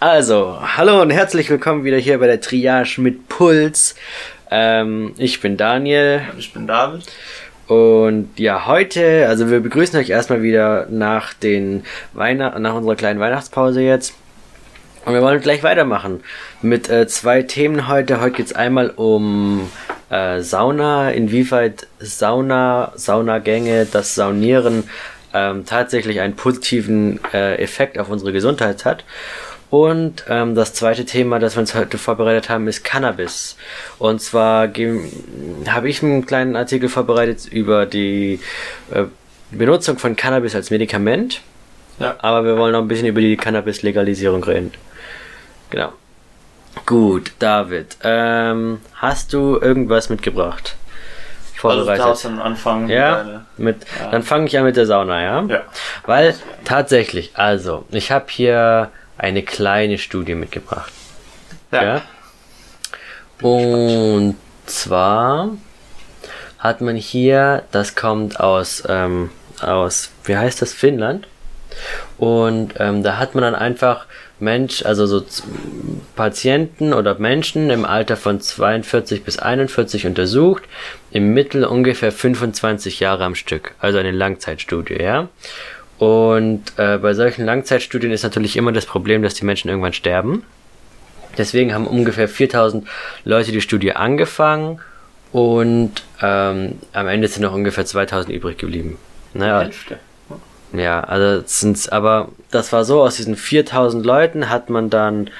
Also, hallo und herzlich willkommen wieder hier bei der Triage mit Puls. Ähm, ich bin Daniel. Ich bin David. Und ja, heute, also wir begrüßen euch erstmal wieder nach den Weihnacht nach unserer kleinen Weihnachtspause jetzt. Und wir wollen gleich weitermachen mit äh, zwei Themen heute. Heute geht es einmal um äh, Sauna, inwieweit Sauna, Saunagänge, das Saunieren ähm, tatsächlich einen positiven äh, Effekt auf unsere Gesundheit hat. Und ähm, das zweite Thema, das wir uns heute vorbereitet haben, ist Cannabis. Und zwar habe ich einen kleinen Artikel vorbereitet über die äh, Benutzung von Cannabis als Medikament. Ja. Aber wir wollen noch ein bisschen über die Cannabis-Legalisierung reden. Genau. Gut, David, ähm, hast du irgendwas mitgebracht? Vorbereitet. Also anfangen. Ja, mit, ja. dann fange ich an mit der Sauna, ja? Ja. Weil tatsächlich, also, ich habe hier eine kleine Studie mitgebracht. Ja. ja? Und zwar hat man hier, das kommt aus, ähm, aus, wie heißt das, Finnland. Und ähm, da hat man dann einfach Mensch, also so Patienten oder Menschen im Alter von 42 bis 41 untersucht, im Mittel ungefähr 25 Jahre am Stück, also eine Langzeitstudie, ja. Und äh, bei solchen Langzeitstudien ist natürlich immer das Problem, dass die Menschen irgendwann sterben. Deswegen haben ungefähr 4000 Leute die Studie angefangen und ähm, am Ende sind noch ungefähr 2000 übrig geblieben. Naja, Hälfte. Ja, also sind's, aber das war so, aus diesen 4000 Leuten hat man dann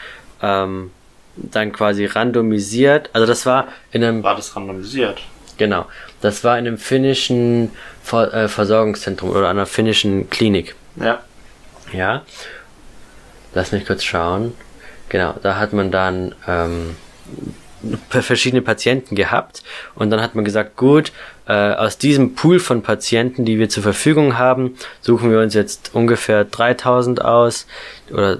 ähm, dann quasi randomisiert, also das war in einem... War das randomisiert? Genau, das war in einem finnischen Ver äh, Versorgungszentrum oder einer finnischen Klinik. Ja. Ja. Lass mich kurz schauen. Genau, da hat man dann ähm, verschiedene Patienten gehabt und dann hat man gesagt, gut, äh, aus diesem Pool von Patienten, die wir zur Verfügung haben, suchen wir uns jetzt ungefähr 3000 aus oder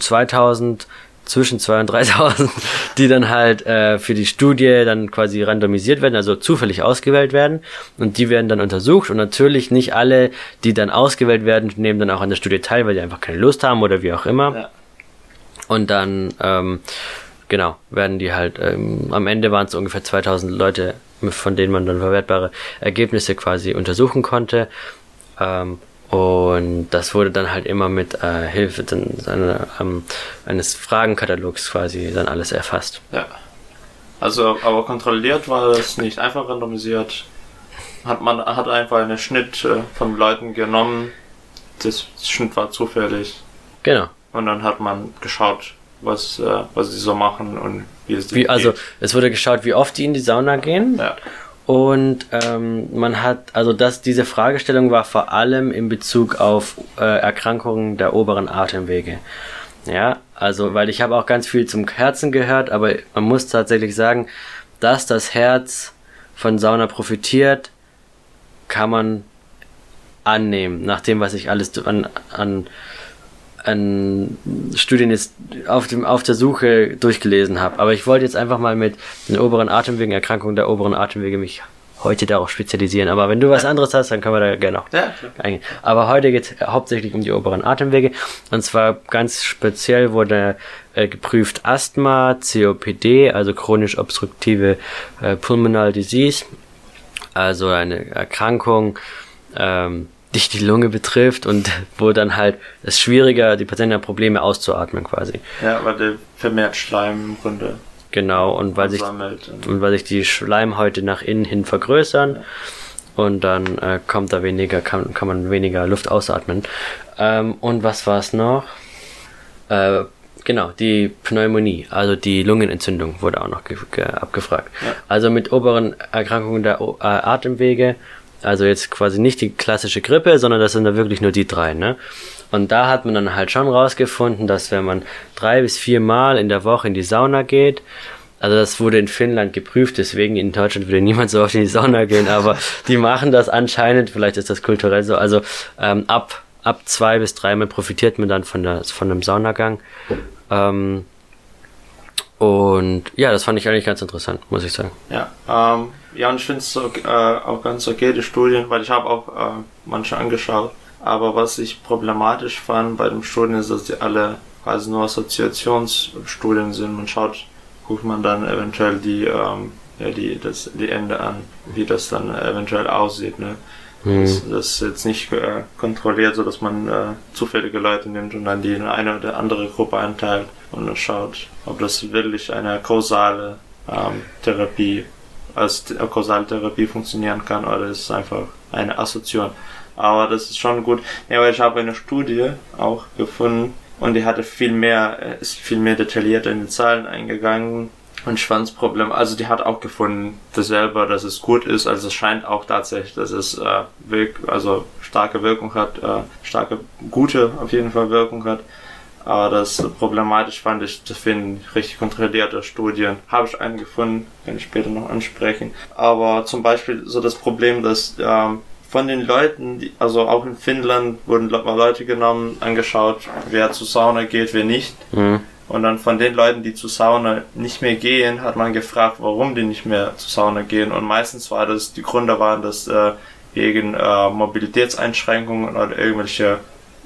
2000 zwischen 2.000 und 3.000, die dann halt äh, für die Studie dann quasi randomisiert werden, also zufällig ausgewählt werden. Und die werden dann untersucht. Und natürlich nicht alle, die dann ausgewählt werden, nehmen dann auch an der Studie teil, weil die einfach keine Lust haben oder wie auch immer. Ja. Und dann ähm, genau, werden die halt, ähm, am Ende waren es ungefähr 2000 Leute, von denen man dann verwertbare Ergebnisse quasi untersuchen konnte. Ähm, und das wurde dann halt immer mit äh, Hilfe dann, seine, ähm, eines Fragenkatalogs quasi dann alles erfasst. Ja. Also, aber kontrolliert war es nicht einfach randomisiert. Hat man hat einfach einen Schnitt äh, von Leuten genommen. Das Schnitt war zufällig. Genau. Und dann hat man geschaut, was, äh, was sie so machen und wie es wie, Also es wurde geschaut, wie oft die in die Sauna gehen. Ja. Und ähm, man hat, also das, diese Fragestellung war vor allem in Bezug auf äh, Erkrankungen der oberen Atemwege. Ja, also, weil ich habe auch ganz viel zum Herzen gehört, aber man muss tatsächlich sagen, dass das Herz von Sauna profitiert, kann man annehmen, nach dem, was ich alles an, an an Studien jetzt auf, dem, auf der Suche durchgelesen habe. Aber ich wollte jetzt einfach mal mit den oberen Atemwegen, Erkrankungen der oberen Atemwege mich heute darauf spezialisieren. Aber wenn du was anderes hast, dann können wir da gerne noch ja, eingehen. Aber heute geht es hauptsächlich um die oberen Atemwege. Und zwar ganz speziell wurde äh, geprüft Asthma, COPD, also chronisch obstruktive äh, Pulmonal Disease, also eine Erkrankung, ähm, dich die Lunge betrifft und wo dann halt es schwieriger, die Patienten haben Probleme auszuatmen quasi. Ja, weil der vermehrt Schleimrunde. Genau, und weil sich und weil sich die Schleimhäute nach innen hin vergrößern ja. und dann äh, kommt da weniger, kann, kann man weniger Luft ausatmen. Ähm, und was war es noch? Äh, genau, die Pneumonie, also die Lungenentzündung wurde auch noch abgefragt. Ja. Also mit oberen Erkrankungen der o äh, Atemwege also jetzt quasi nicht die klassische Grippe, sondern das sind da wirklich nur die drei, ne? Und da hat man dann halt schon rausgefunden, dass wenn man drei bis vier Mal in der Woche in die Sauna geht, also das wurde in Finnland geprüft, deswegen in Deutschland würde niemand so oft in die Sauna gehen, aber die machen das anscheinend, vielleicht ist das kulturell so, also ähm, ab, ab zwei bis dreimal profitiert man dann von, der, von einem Saunagang. Ähm, und ja, das fand ich eigentlich ganz interessant, muss ich sagen. Ja, ähm, ja, und ich finde es so, äh, auch ganz okay, die Studien, weil ich habe auch äh, manche angeschaut. Aber was ich problematisch fand bei den Studien ist, dass die alle quasi nur Assoziationsstudien sind. Man schaut, guckt man dann eventuell die, ähm, ja, die, das, die Ende an, wie das dann eventuell aussieht. Ne? Mhm. Das, das, ist jetzt nicht äh, kontrolliert, so dass man äh, zufällige Leute nimmt und dann die in eine oder andere Gruppe einteilt und schaut, ob das wirklich eine kausale ähm, Therapie als äh, kausale Therapie funktionieren kann oder ist es einfach eine Assoziation. Aber das ist schon gut. Ja, weil ich habe eine Studie auch gefunden und die hatte viel mehr, äh, ist viel mehr detaillierter in die Zahlen eingegangen und Schwanzproblem. Also die hat auch gefunden, dass selber, dass es gut ist. Also es scheint auch tatsächlich, dass es äh, wirk also starke Wirkung hat, äh, starke gute auf jeden Fall Wirkung hat. Aber das problematisch fand ich zu finden, richtig kontrollierte Studien. Habe ich einen gefunden, kann ich später noch ansprechen. Aber zum Beispiel so das Problem, dass ähm, von den Leuten, die, also auch in Finnland wurden mal Leute genommen, angeschaut, wer zu Sauna geht, wer nicht. Mhm. Und dann von den Leuten, die zu Sauna nicht mehr gehen, hat man gefragt, warum die nicht mehr zu Sauna gehen. Und meistens war das, die Gründe waren das äh, wegen äh, Mobilitätseinschränkungen oder irgendwelche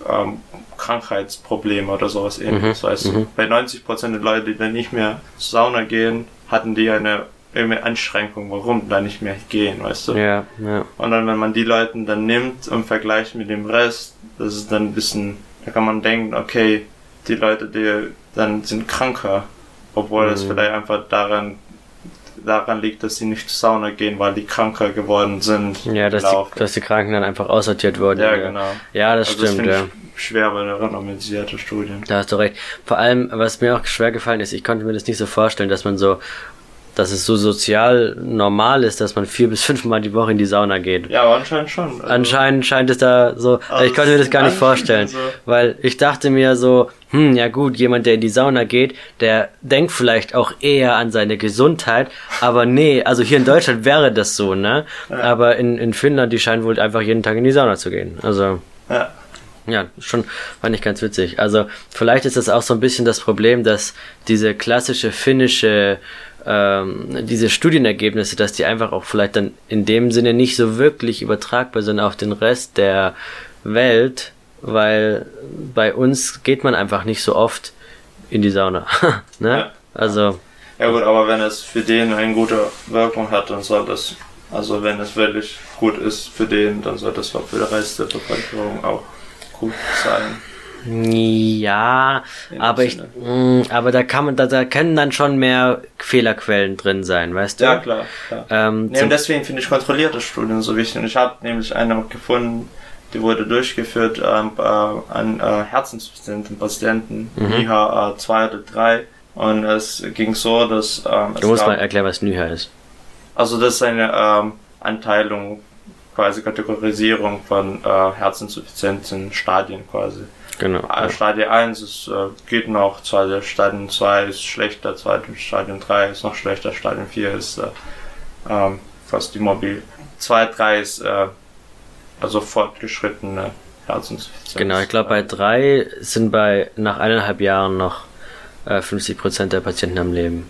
ähm, Krankheitsprobleme oder sowas ähnliches. Mhm. Weißt mhm. bei 90% der Leute, die dann nicht mehr zur Sauna gehen, hatten die eine irgendeine Einschränkung, warum da nicht mehr gehen, weißt du? Ja, ja. Und dann, wenn man die Leute dann nimmt im Vergleich mit dem Rest, das ist dann ein bisschen, da kann man denken, okay, die Leute, die dann sind kranker, obwohl es mhm. vielleicht einfach daran daran liegt, dass sie nicht zur Sauna gehen, weil die kranker geworden sind. Ja, dass die, dass die Kranken dann einfach aussortiert wurden. Ja, genau. Ja, das also stimmt, das ja. Schwer bei der randomisierte Studien. Da hast du recht. Vor allem, was mir auch schwer gefallen ist, ich konnte mir das nicht so vorstellen, dass man so dass es so sozial normal ist, dass man vier bis fünfmal die Woche in die Sauna geht. Ja, aber anscheinend schon. Also anscheinend scheint es da so, also ich konnte mir das gar nicht vorstellen, so. weil ich dachte mir so, hm, ja gut, jemand, der in die Sauna geht, der denkt vielleicht auch eher an seine Gesundheit, aber nee, also hier in Deutschland wäre das so, ne? Ja. Aber in, in Finnland, die scheinen wohl einfach jeden Tag in die Sauna zu gehen. Also. Ja. Ja, schon fand ich ganz witzig. Also vielleicht ist das auch so ein bisschen das Problem, dass diese klassische finnische ähm, diese Studienergebnisse, dass die einfach auch vielleicht dann in dem Sinne nicht so wirklich übertragbar sind auf den Rest der Welt, weil bei uns geht man einfach nicht so oft in die Sauna. ne? Ja. Also. Ja gut, aber wenn es für den eine gute Wirkung hat, dann soll das, also wenn es wirklich gut ist für den, dann soll das auch für den Rest der Bevölkerung auch gut sein. Ja, aber ich, mh, mm, aber da kann man, da, da können dann schon mehr Fehlerquellen drin sein, weißt du? Ja, klar. klar. Ähm, nee, und deswegen finde ich kontrollierte Studien so wichtig. Und ich habe nämlich eine gefunden, die wurde durchgeführt ähm, äh, an äh, Herzenspatienten, Patienten, mhm. IHA 2 oder 3. Und es ging so, dass. Ähm, du musst mal erklären, was NIHA ist. Also, das ist eine ähm, Anteilung, quasi Kategorisierung von äh, Herzinsuffizienzen, Stadien quasi. Genau. Ja. Stadion 1 ist, äh, geht noch, Stadion 2 ist schlechter, Stadion 3 ist noch schlechter, Stadion 4 ist äh, ähm, fast immobil. 2, 3 ist äh, also fortgeschrittene Herzinsuffizienz. Genau, ich glaube bei 3 sind bei nach eineinhalb Jahren noch äh, 50% der Patienten am Leben.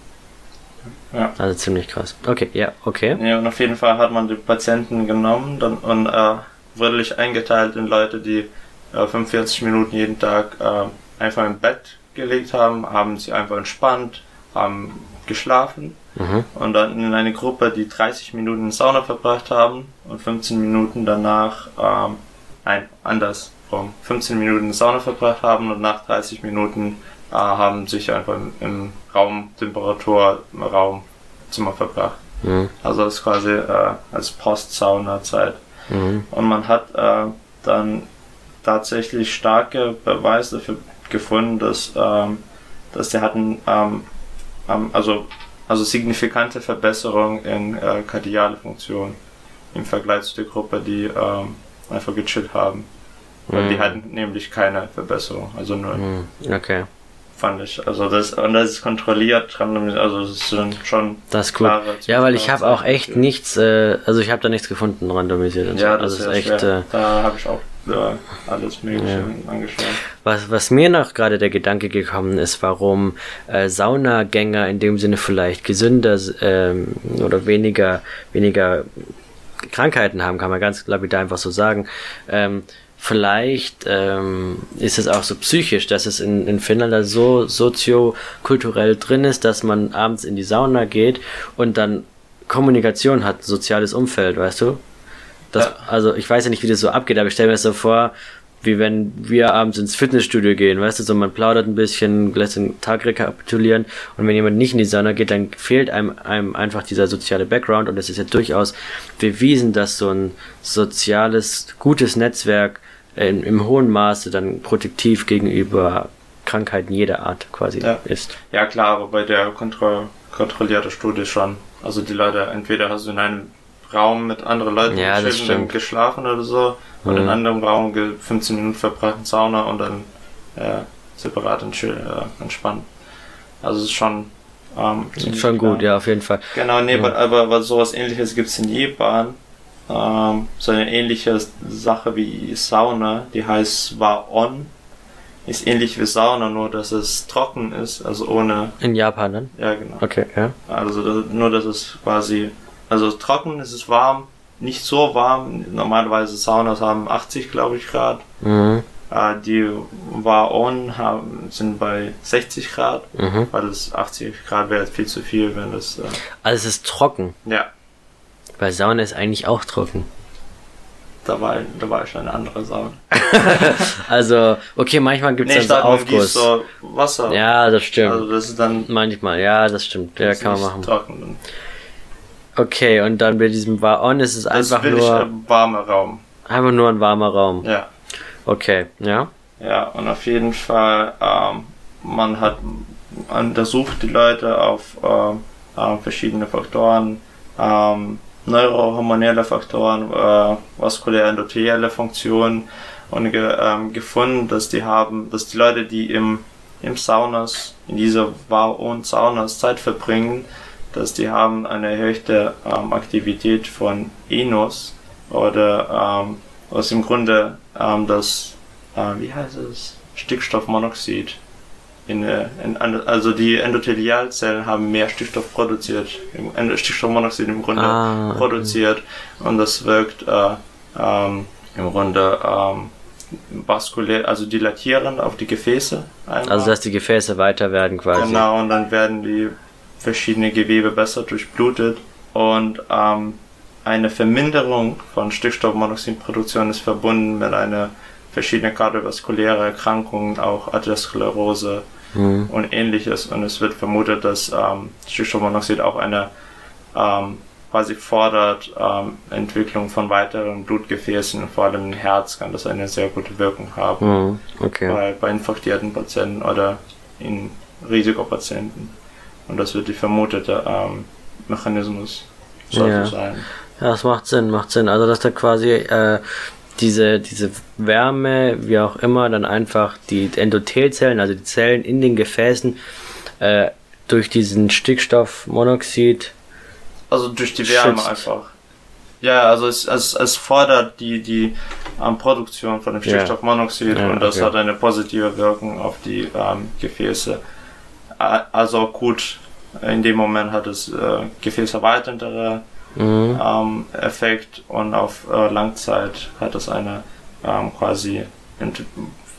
Ja. Also ziemlich krass. Okay, ja, okay. Ja, und auf jeden Fall hat man die Patienten genommen dann, und äh, wirklich eingeteilt in Leute, die 45 Minuten jeden Tag äh, einfach im Bett gelegt haben, haben sie einfach entspannt, haben geschlafen mhm. und dann in eine Gruppe, die 30 Minuten in Sauna verbracht haben und 15 Minuten danach, ähm, nein, andersrum, 15 Minuten in Sauna verbracht haben und nach 30 Minuten äh, haben sich einfach im, im Raumtemperatur, im Raumzimmer verbracht. Mhm. Also das ist quasi äh, als Post-Sauna-Zeit. Mhm. Und man hat äh, dann tatsächlich starke Beweise dafür gefunden, dass, ähm, dass die hatten ähm, also, also signifikante Verbesserung in äh, kardiale Funktion im Vergleich zu der Gruppe, die ähm, einfach gechillt haben. Weil die mhm. hatten nämlich keine Verbesserung, also nur. Mhm. Okay. Fand ich. Also das und das ist kontrolliert, also es sind schon das ist cool. Ja, weil ich habe auch echt nichts, äh, also ich habe da nichts gefunden randomisiert. Und ja, so. das also ist echt. Äh, da habe ich auch ja, alles Mögliche ja. angeschaut. Was, was mir noch gerade der Gedanke gekommen ist, warum äh, Saunagänger in dem Sinne vielleicht gesünder ähm, oder weniger, weniger Krankheiten haben, kann man ganz lapidar einfach so sagen. Ähm, vielleicht ähm, ist es auch so psychisch, dass es in, in Finnland so soziokulturell drin ist, dass man abends in die Sauna geht und dann Kommunikation hat, soziales Umfeld, weißt du? Das, ja. Also ich weiß ja nicht, wie das so abgeht, aber ich stelle mir das so vor, wie wenn wir abends ins Fitnessstudio gehen, weißt du, so man plaudert ein bisschen, lässt den Tag rekapitulieren und wenn jemand nicht in die Sauna geht, dann fehlt einem, einem einfach dieser soziale Background und es ist ja durchaus bewiesen, dass so ein soziales, gutes Netzwerk in, im hohen Maße dann protektiv gegenüber Krankheiten jeder Art quasi ja. ist. Ja klar, aber bei der Kontro kontrollierten Studie schon. Also die Leute, entweder hast du in einem Raum mit anderen Leuten ja, geschlafen oder so und in einem anderen Raum 15 Minuten verbracht in Sauna und dann äh, separat äh, entspannt. Also es ist schon ähm, schon gut, klar. ja, auf jeden Fall. Genau, nee, ja. aber, aber sowas ähnliches gibt es in Japan. Ähm, so eine ähnliche Sache wie Sauna, die heißt Wa-On. Ist ähnlich wie Sauna, nur dass es trocken ist, also ohne. In Japan dann? Ja, genau. Okay, ja. Also nur, dass es quasi. Also trocken ist es warm, nicht so warm. Normalerweise Saunas haben 80, glaube ich, Grad. Mhm. Äh, die Wa-On sind bei 60 Grad, mhm. weil es 80 Grad wäre viel zu viel, wenn das. Äh also es ist trocken. Ja. Weil Sauna ist eigentlich auch trocken. Da war, da war schon eine andere Sauna. also, okay, manchmal gibt es nee, dann so Aufguss. So Wasser. Ja, das stimmt. Also das ist dann. Manchmal, ja, das stimmt. Ja, kann man machen. Trocken. Okay, und dann bei diesem War-On ist es das einfach nur. ein warmer Raum. Einfach nur ein warmer Raum. Ja. Okay, ja. Ja, und auf jeden Fall, ähm, man hat untersucht die Leute auf äh, verschiedene Faktoren. Ähm, neurohormonelle Faktoren, äh, vaskuläre endothelielle Funktionen und ge, ähm, gefunden, dass die haben, dass die Leute, die im, im Saunas, in dieser War- und Saunas Zeit verbringen, dass die haben eine erhöhte ähm, Aktivität von Enos oder ähm, was im Grunde ähm, das, äh, wie heißt es, Stickstoffmonoxid in, äh, in, also die Endothelialzellen haben mehr Stickstoff produziert, Stickstoffmonoxid im Grunde ah, produziert und das wirkt äh, ähm, im Grunde ähm, vaskulär, also dilatierend auf die Gefäße. Einmal. Also dass die Gefäße weiter werden quasi. Genau, und dann werden die verschiedenen Gewebe besser durchblutet und ähm, eine Verminderung von Stickstoffmonoxidproduktion ist verbunden mit einer verschiedene kardiovaskuläre Erkrankungen, auch Atherosklerose mhm. und ähnliches. Und es wird vermutet, dass ähm, Stickstoffmonoxid auch eine ähm, quasi fordert ähm, Entwicklung von weiteren Blutgefäßen, vor allem im Herz kann das eine sehr gute Wirkung haben. Mhm. Okay. Bei, bei infektierten Patienten oder in Risikopatienten. Und das wird die vermutete ähm, Mechanismus ja. sein. Ja, das macht Sinn, macht Sinn. Also dass da quasi äh, diese, diese Wärme, wie auch immer, dann einfach die Endothelzellen, also die Zellen in den Gefäßen, äh, durch diesen Stickstoffmonoxid. Also durch die Wärme schützt. einfach. Ja, also es, es, es fordert die, die ähm, Produktion von dem Stickstoffmonoxid ja. und das okay. hat eine positive Wirkung auf die ähm, Gefäße. Also gut, in dem Moment hat es äh, gefäßerweiternde mhm. ähm, Effekt und auf äh, Langzeit hat es eine ähm, quasi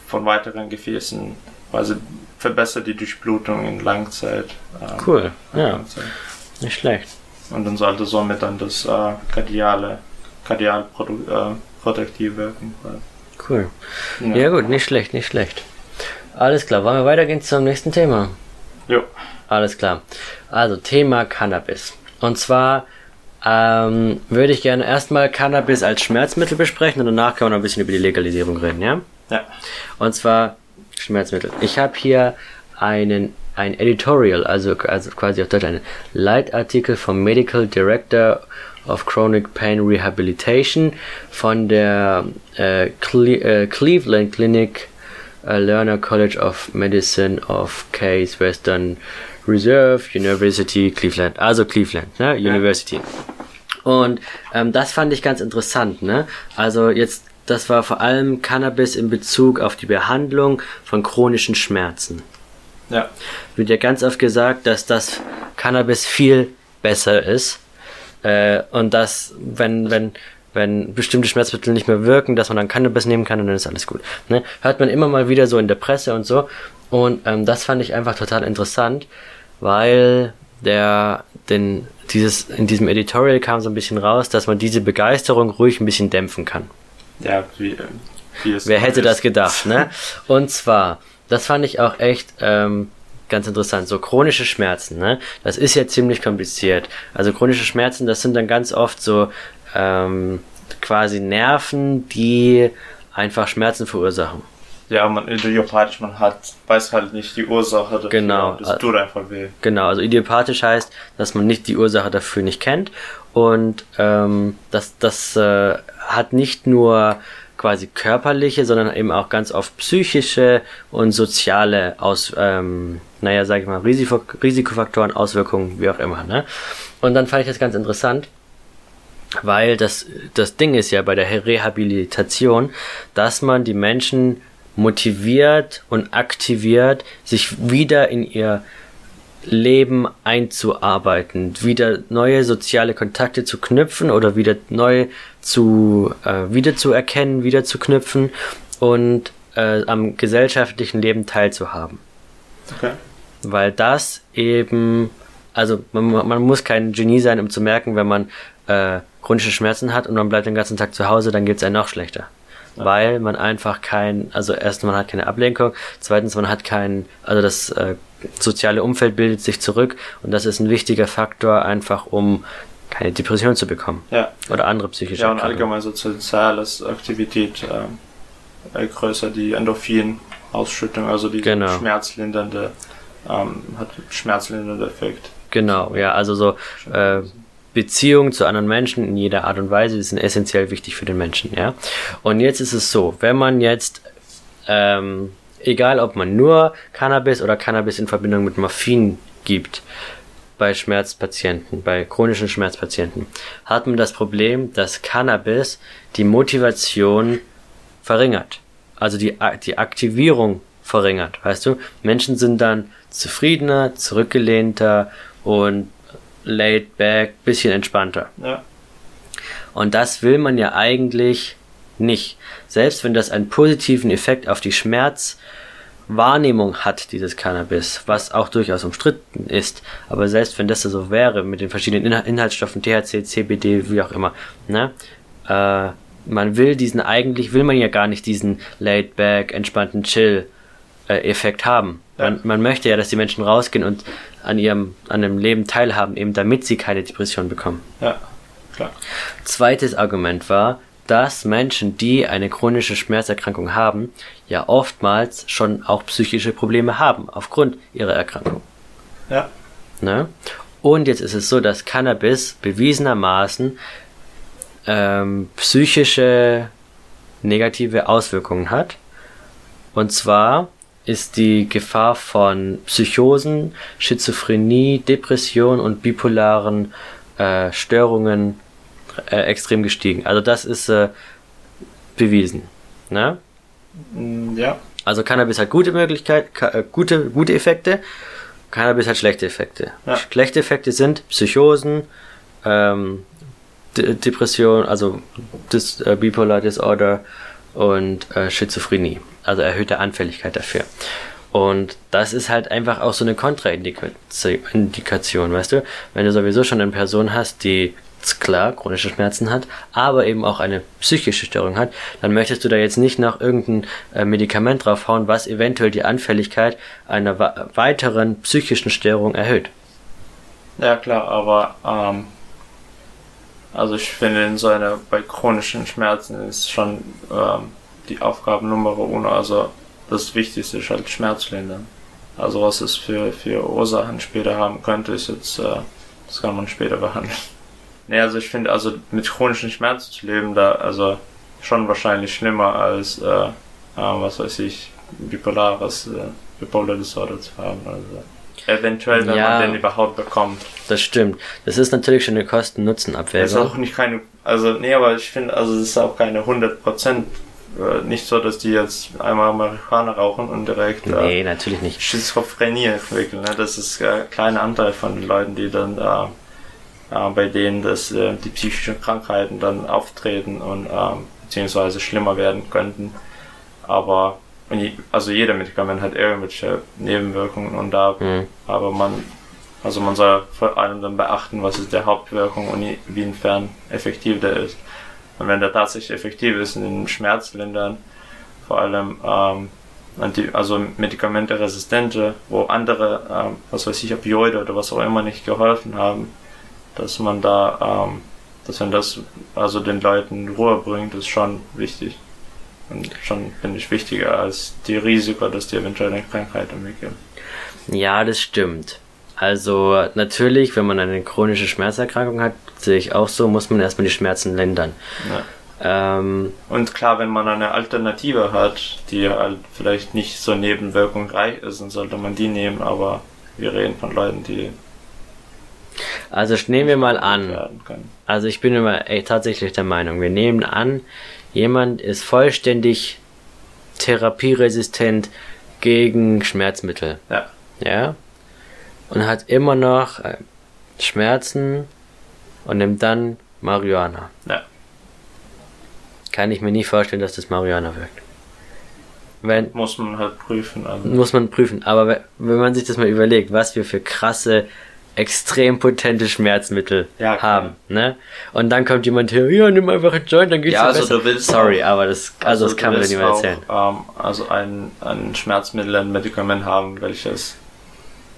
von weiteren Gefäßen quasi verbessert die Durchblutung in Langzeit. Ähm, cool, ja. Langzeit. Nicht schlecht. Und dann sollte somit dann das äh, kardiale, kardial äh, wirken. Cool. Ja. ja. gut, nicht schlecht, nicht schlecht. Alles klar, wollen wir weitergehen zum nächsten Thema? Jo. Alles klar. Also Thema Cannabis. Und zwar ähm, würde ich gerne erstmal Cannabis als Schmerzmittel besprechen und danach können wir noch ein bisschen über die Legalisierung reden, ja? Ja. Und zwar Schmerzmittel. Ich habe hier einen ein Editorial, also, also quasi auf Deutsch ein Leitartikel vom Medical Director of Chronic Pain Rehabilitation von der äh, Cle äh, Cleveland Clinic äh, Lerner College of Medicine of Case Western Reserve University Cleveland, also Cleveland, ne? University. Und ähm, das fand ich ganz interessant, ne? Also jetzt, das war vor allem Cannabis in Bezug auf die Behandlung von chronischen Schmerzen. Ja. Wird ja ganz oft gesagt, dass das Cannabis viel besser ist. Äh, und dass, wenn, wenn, wenn bestimmte Schmerzmittel nicht mehr wirken, dass man dann Cannabis nehmen kann und dann ist alles gut. Ne? Hört man immer mal wieder so in der Presse und so. Und ähm, das fand ich einfach total interessant, weil der den dieses in diesem Editorial kam so ein bisschen raus, dass man diese Begeisterung ruhig ein bisschen dämpfen kann. Ja, wie, wie es Wer hätte ist. das gedacht, ne? Und zwar, das fand ich auch echt ähm, ganz interessant. So chronische Schmerzen, ne? Das ist ja ziemlich kompliziert. Also chronische Schmerzen, das sind dann ganz oft so ähm, quasi Nerven, die einfach Schmerzen verursachen. Ja, man idiopathisch, man hat, weiß halt nicht die Ursache dafür. Genau. Das tut einfach weh. Genau, also idiopathisch heißt, dass man nicht die Ursache dafür nicht kennt und ähm, das, das äh, hat nicht nur quasi körperliche, sondern eben auch ganz oft psychische und soziale Aus, ähm, naja, sag ich mal, Risiko, Risikofaktoren, Auswirkungen, wie auch immer. Ne? Und dann fand ich das ganz interessant, weil das, das Ding ist ja bei der Rehabilitation, dass man die Menschen motiviert und aktiviert, sich wieder in ihr Leben einzuarbeiten, wieder neue soziale Kontakte zu knüpfen oder wieder neu zu äh, wieder zu erkennen, wieder zu knüpfen und äh, am gesellschaftlichen Leben teilzuhaben. Okay. Weil das eben, also man, man muss kein Genie sein, um zu merken, wenn man äh, chronische Schmerzen hat und man bleibt den ganzen Tag zu Hause, dann geht's einem noch schlechter. Weil man einfach kein, also erstens man hat keine Ablenkung, zweitens man hat kein, also das äh, soziale Umfeld bildet sich zurück und das ist ein wichtiger Faktor einfach, um keine Depression zu bekommen Ja. oder andere psychische Ja, und allgemein so soziales Aktivität ähm, äh, größer, die Endorphin-Ausschüttung, also die Genau. schmerzlindernde, ähm, hat schmerzlindernder Effekt. Genau, ja, also so äh, Beziehungen zu anderen Menschen in jeder Art und Weise sind essentiell wichtig für den Menschen, ja. Und jetzt ist es so, wenn man jetzt, ähm, egal ob man nur Cannabis oder Cannabis in Verbindung mit Morphin gibt, bei Schmerzpatienten, bei chronischen Schmerzpatienten, hat man das Problem, dass Cannabis die Motivation verringert. Also die, die Aktivierung verringert, weißt du? Menschen sind dann zufriedener, zurückgelehnter und laid back, bisschen entspannter. Ja. Und das will man ja eigentlich nicht. Selbst wenn das einen positiven Effekt auf die Schmerzwahrnehmung hat, dieses Cannabis, was auch durchaus umstritten ist. Aber selbst wenn das so wäre, mit den verschiedenen Inhal Inhaltsstoffen, THC, CBD, wie auch immer, ne? Äh, man will diesen, eigentlich will man ja gar nicht diesen laid back, entspannten Chill äh, Effekt haben. Man, man möchte ja, dass die Menschen rausgehen und an ihrem, an dem Leben teilhaben, eben damit sie keine Depression bekommen. Ja, klar. Zweites Argument war, dass Menschen, die eine chronische Schmerzerkrankung haben, ja oftmals schon auch psychische Probleme haben aufgrund ihrer Erkrankung. Ja. Ne? Und jetzt ist es so, dass Cannabis bewiesenermaßen ähm, psychische negative Auswirkungen hat. Und zwar ist die Gefahr von Psychosen, Schizophrenie, Depression und bipolaren äh, Störungen äh, extrem gestiegen. Also das ist äh, bewiesen. Ne? Mm, Ja. Also Cannabis hat gute Möglichkeit, ka- äh, gute, gute Effekte. Cannabis hat schlechte Effekte. Ja. Schlechte Effekte sind Psychosen, ähm, D Depression, also Dis äh, Bipolar Disorder und äh, Schizophrenie. Also erhöhte Anfälligkeit dafür. Und das ist halt einfach auch so eine Kontraindikation, weißt du? Wenn du sowieso schon eine Person hast, die klar chronische Schmerzen hat, aber eben auch eine psychische Störung hat, dann möchtest du da jetzt nicht noch irgendein äh, Medikament draufhauen, was eventuell die Anfälligkeit einer weiteren psychischen Störung erhöht. Ja, klar, aber ähm, also ich finde in so einer bei chronischen Schmerzen ist schon ähm, die Aufgabe Nummer uno, also das Wichtigste ist halt Schmerzlindern. Also was es für, für Ursachen später haben könnte, ist jetzt, äh, das kann man später behandeln. Nee, also ich finde, also mit chronischen Schmerzen zu leben, da, also schon wahrscheinlich schlimmer als, äh, äh, was weiß ich, bipolares, äh, Bipolar Disorder zu haben. Also eventuell, wenn Ja. man den überhaupt bekommt. Das stimmt. Das ist natürlich schon eine Das ist Kosten-Nutzen-Abwägung. auch nicht keine, also nee, aber ich finde, also es ist auch keine 100%, äh, nicht so, dass die jetzt einmal Marihuana rauchen und direkt äh, Nee, natürlich nicht. Schizophrenie entwickeln. Ne? Das ist äh, ein kleiner Anteil von den Leuten, die dann äh, äh, bei denen das, äh, die psychischen Krankheiten dann auftreten und ähm, beziehungsweise schlimmer werden könnten. Aber also jeder Medikament hat irgendwelche Nebenwirkungen und da, mhm. aber man, also man soll vor allem dann beachten, was ist der Hauptwirkung und inwiefern effektiv der ist. Und wenn der tatsächlich effektiv ist in den Schmerzlindern, vor allem ähm, also Medikamente resistente, wo andere, ähm, was weiß ich, Opioide oder was auch immer nicht geholfen haben, dass man da, ähm, dass man das also den Leuten Ruhe bringt, ist schon wichtig. Und schon, finde ich, wichtiger als die Risiko, dass die eventuell eine Krankheit entwickeln. Ja, das stimmt. Also natürlich, wenn man eine chronische Schmerzerkrankung hat, sehe ich auch so, muss man erstmal die Schmerzen lindern. Ja. Ähm, und klar, wenn man eine Alternative hat, die halt vielleicht nicht so nebenwirkungsreich ist, dann sollte man die nehmen, aber wir reden von Leuten, die also nehmen wir mal an. Also ich bin immer ey, tatsächlich der Meinung, wir nehmen an, jemand ist vollständig therapieresistent gegen Schmerzmittel. Ja. Ja. Und hat immer noch äh, Schmerzen und nimmt dann Marihuana. Ja. Kann ich mir nie vorstellen, dass das Marihuana wirkt. Wenn, muss man halt prüfen. Also. Muss man prüfen. Aber wenn man sich das mal überlegt, was wir für krasse extrem potente Schmerzmittel ja, haben, ne? Und dann kommt jemand her, ja, nimm einfach ein Joint, dann geht's ja, also besser. Du willst Sorry, auch, aber das, also, also das kann man nicht mehr erzählen. Auch, ähm, also ein, ein Schmerzmittel, ein Medikament haben, welches,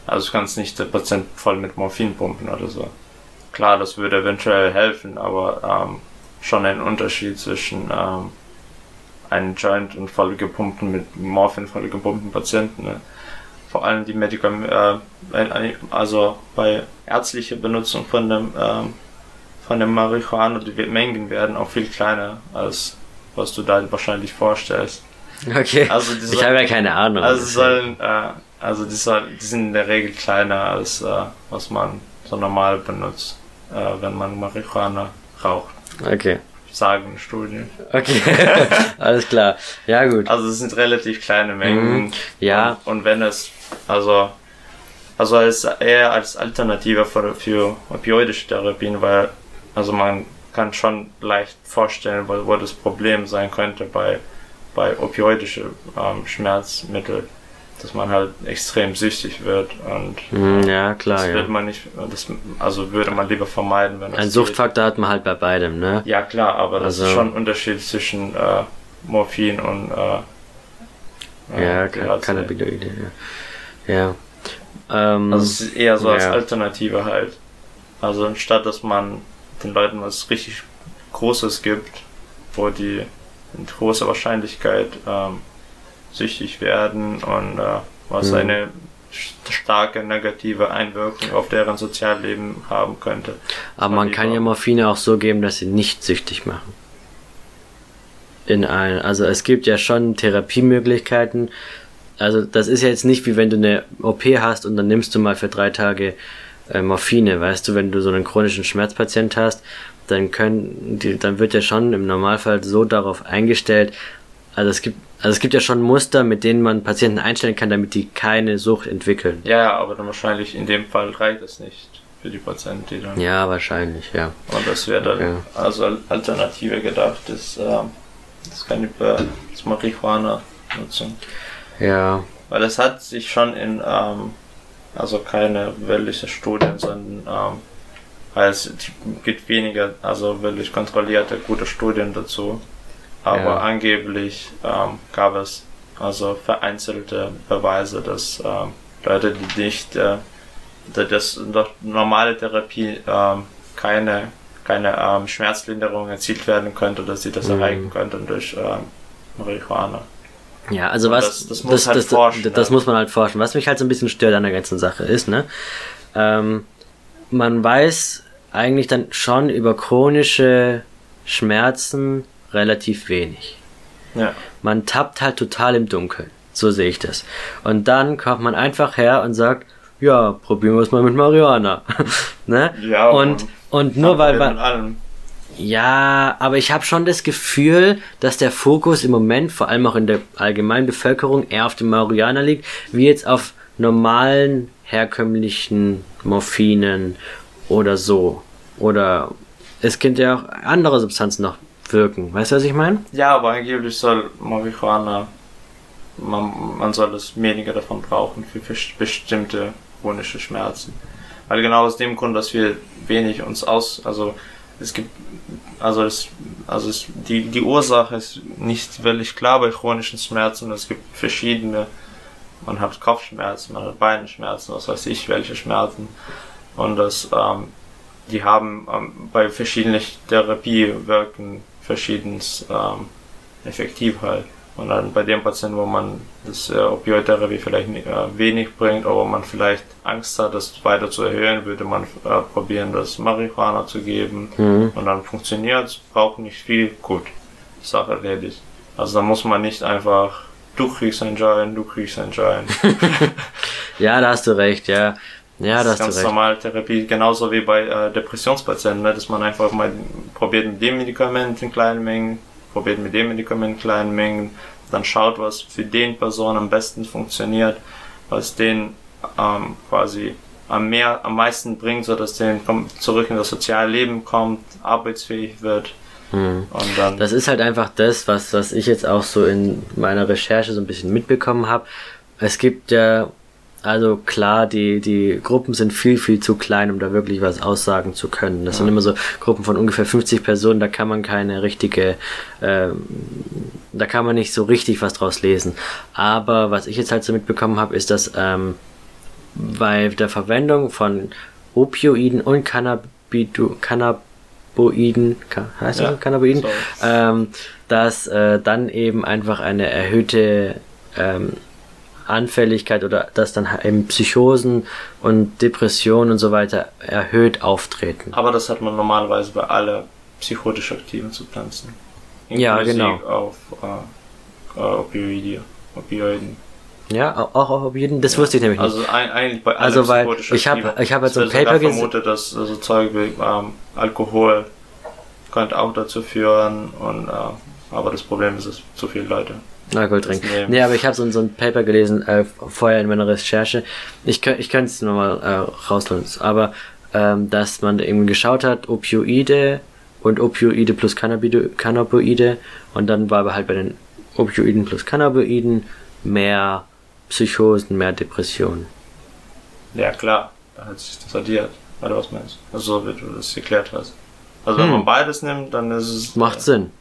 also du kannst nicht den Patient voll mit Morphin pumpen oder so. Klar, das würde eventuell helfen, aber ähm, schon ein Unterschied zwischen ähm, einem Joint und voll gepumpten mit Morphin voll gepumpten Patienten, ne? vor allem die Medikamente, äh, also bei ärztlicher Benutzung von dem, äh, von dem Marihuana, die Mengen werden auch viel kleiner als was du da wahrscheinlich vorstellst. Okay. Also die ich habe ja keine Ahnung. Also sollen, äh, also die, soll, die sind in der Regel kleiner als äh, was man so normal benutzt, äh, wenn man Marihuana raucht. Okay sagen Studien. Okay, alles klar. Ja, gut. Also es sind relativ kleine Mengen. Mhm. Ja. Und, und, wenn es, also, also als eher als Alternative für, für opioidische Therapien, weil, also man kann schon leicht vorstellen, wo, wo das Problem sein könnte bei, bei opioidischen ähm, Schmerzmitteln dass man halt extrem süchtig wird und mhm, ja klar das ja. wird man nicht das also würde man lieber vermeiden wenn ein Suchtfaktor geht. hat man halt bei beidem ne ja klar aber das also, ist schon ein Unterschied zwischen äh, Morphin und äh, ja äh, Cannabinoide ja, ja. Ähm, also es ist eher so als Alternative halt also anstatt dass man den Leuten was richtig Großes gibt wo die mit großer Wahrscheinlichkeit ähm, süchtig werden und äh, was mhm. eine starke negative Einwirkung auf deren Sozialleben haben könnte. Aber man kann ja Morphine auch so geben, dass sie nicht süchtig machen. In allen. Also es gibt ja schon Therapiemöglichkeiten. Also das ist ja jetzt nicht wie wenn du eine OP hast und dann nimmst du mal für drei Tage äh, Morphine. Weißt du, wenn du so einen chronischen Schmerzpatient hast, dann können die, dann wird ja schon im Normalfall so darauf eingestellt. Also es gibt also es gibt ja schon Muster, mit denen man Patienten einstellen kann, damit die keine Sucht entwickeln. Ja, aber dann wahrscheinlich in dem Fall reicht es nicht für die Patienten, die dann. Ja, wahrscheinlich, ja. Und das wäre dann ja. also Alternative gedacht, das, äh, das kann über das Marihuana nutzen. Ja. Weil es hat sich schon in, ähm, also keine weltliche Studien, sondern ähm, weil es gibt weniger, also wirklich kontrollierte, gute Studien dazu aber ja. angeblich ähm, gab es also vereinzelte Beweise, dass ähm, Leute, die nicht, äh, dass durch normale Therapie ähm, keine, keine ähm, Schmerzlinderung erzielt werden könnte, dass sie das mhm. erreichen könnten durch ähm, Marihuana. Ja, also was, das, das, muss, das, halt das, forschen, das, ne? muss man halt forschen. Was mich halt so ein bisschen stört an der ganzen Sache ist, ne, ähm, man weiß eigentlich dann schon über chronische Schmerzen relativ wenig. Ja. Man tappt halt total im Dunkeln. So sehe ich das. Und dann kommt man einfach her und sagt, ja, probieren wir es mal mit Marihuana. ne? Ja, und, und nur weil man. Ja, aber ich habe schon das Gefühl, dass der Fokus im Moment, vor allem auch in der allgemeinen Bevölkerung, eher auf dem Marihuana liegt, wie jetzt auf normalen, herkömmlichen Morphinen oder so. oder es könnte ja auch andere Substanzen noch wirken. Weißt du, was ich meine? Ja, aber angeblich soll Marihuana, man, man soll es weniger davon brauchen für bestimmte chronische Schmerzen. Weil genau aus dem Grund, dass wir wenig uns aus, also es gibt, also es, also es, die, die Ursache ist nicht wirklich klar bei chronischen Schmerzen. Es gibt verschiedene, man hat Kopfschmerzen, man hat Beinschmerzen, was weiß ich, welche Schmerzen. Und das, ähm, die haben ähm, bei verschiedenen Therapie wirken verschiedens ähm, effektiv halt. Und dann bei dem Patienten, wo man das äh, Opioidtherapie vielleicht äh, wenig bringt, aber man vielleicht Angst hat, das weiter zu erhöhen, würde man äh, probieren, das Marihuana zu geben. Mhm. Und dann funktioniert es, braucht nicht viel, gut, Sache erledigt. Also da muss man nicht einfach, du kriegst ein Joint, du kriegst ein Joint. ja, da hast du recht, ja. Ja, das, das ist ganz normale Therapie, genauso wie bei äh, Depressionspatienten, ne? dass man einfach mal probiert mit dem Medikament in kleinen Mengen, probiert mit dem Medikament in kleinen Mengen, dann schaut, was für den Person am besten funktioniert, was den ähm, quasi am, mehr, am meisten bringt, so dass der zurück in das soziale Leben kommt, arbeitsfähig wird. Hm. Und dann das ist halt einfach das, was, was ich jetzt auch so in meiner Recherche so ein bisschen mitbekommen habe. Es gibt ja also klar, die, die Gruppen sind viel, viel zu klein, um da wirklich was aussagen zu können. Das ja. sind immer so Gruppen von ungefähr 50 Personen, da kann man keine richtige, äh, da kann man nicht so richtig was draus lesen. Aber was ich jetzt halt so mitbekommen habe, ist, dass ähm, bei der Verwendung von Opioiden und Cannabidu, Cannaboiden, heißt das ja, Cannaboiden, ähm, dass äh, dann eben einfach eine erhöhte ähm, Anfälligkeit oder dass dann eben Psychosen und Depressionen und so weiter erhöht auftreten. Aber das hat man normalerweise bei allen psychotisch aktiven Substanzen. Ja, genau. Auf äh, Opioide, Opioiden. Ja, auch auf Opioiden, das ja. wusste ich nämlich nicht. Also ein, eigentlich bei allen Also weil ich habe ich habe jetzt ein Paper gesehen. vermutet, dass so also Zeug wie ähm, Alkohol könnte auch dazu führen und äh, aber das Problem ist, dass zu viele Leute Alkohol trinken. Nee. nee, aber ich habe so, so ein Paper gelesen, äh, vorher in meiner Recherche. Ich, ich könnte es nochmal äh, rausholen. Aber ähm, dass man eben geschaut hat, Opioide und Opioide plus Cannabinoide und dann war aber halt bei den Opioiden plus Cannabinoiden mehr Psychosen, mehr Depressionen. Ja, klar, da hat sich das addiert. Oder was meinst du? Also so wie du das erklärt hast. Also wenn hm. man beides nimmt, dann ist es. Macht äh, Sinn.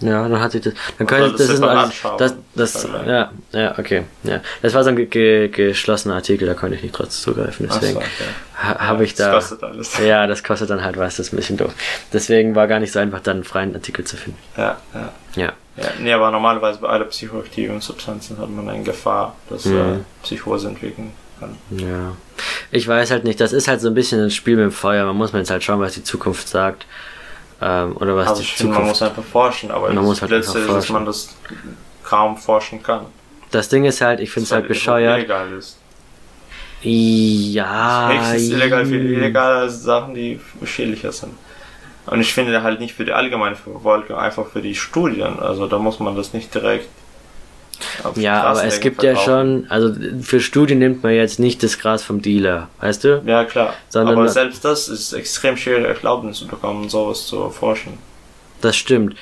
Ja, dann hat sich das. Dann könnte das, das ein, das, das, ja, ja, okay, ja. Das war so ein ge ge geschlossener Artikel, da konnte ich nicht trotz zugreifen, deswegen so, okay. ha, habe ich da. Das kostet alles. Ja, das kostet dann halt was, das ist ein bisschen doof. Deswegen war gar nicht so einfach, dann einen freien Artikel zu finden. Ja, ja. Ja. ja nee, aber normalerweise bei allen psychoaktiven Substanzen hat man eine Gefahr, dass mhm. äh, Psychose entwickeln kann. Ja. Ich weiß halt nicht, das ist halt so ein bisschen ein Spiel mit dem Feuer, man muss mir jetzt halt schauen, was die Zukunft sagt. Ähm, oder was also die ich Zukunft... man muss einfach forschen, aber man muss halt letzte ist, dass man das kaum forschen kann. Das Ding ist halt, ich finde es halt, halt bescheuert. Illegal ist. Ja. Es ist illegal für illegale Sachen, die schädlicher sind. Und ich finde halt nicht für die allgemeine Verfolgung, einfach für die Studien. Also da muss man das nicht direkt ja, aber es gibt verkaufen. ja schon, also für Studien nimmt man jetzt nicht das Gras vom Dealer, weißt du? Ja, klar. Sondern aber selbst das ist extrem schwer, Erlaubnis zu bekommen, sowas zu erforschen. Das stimmt.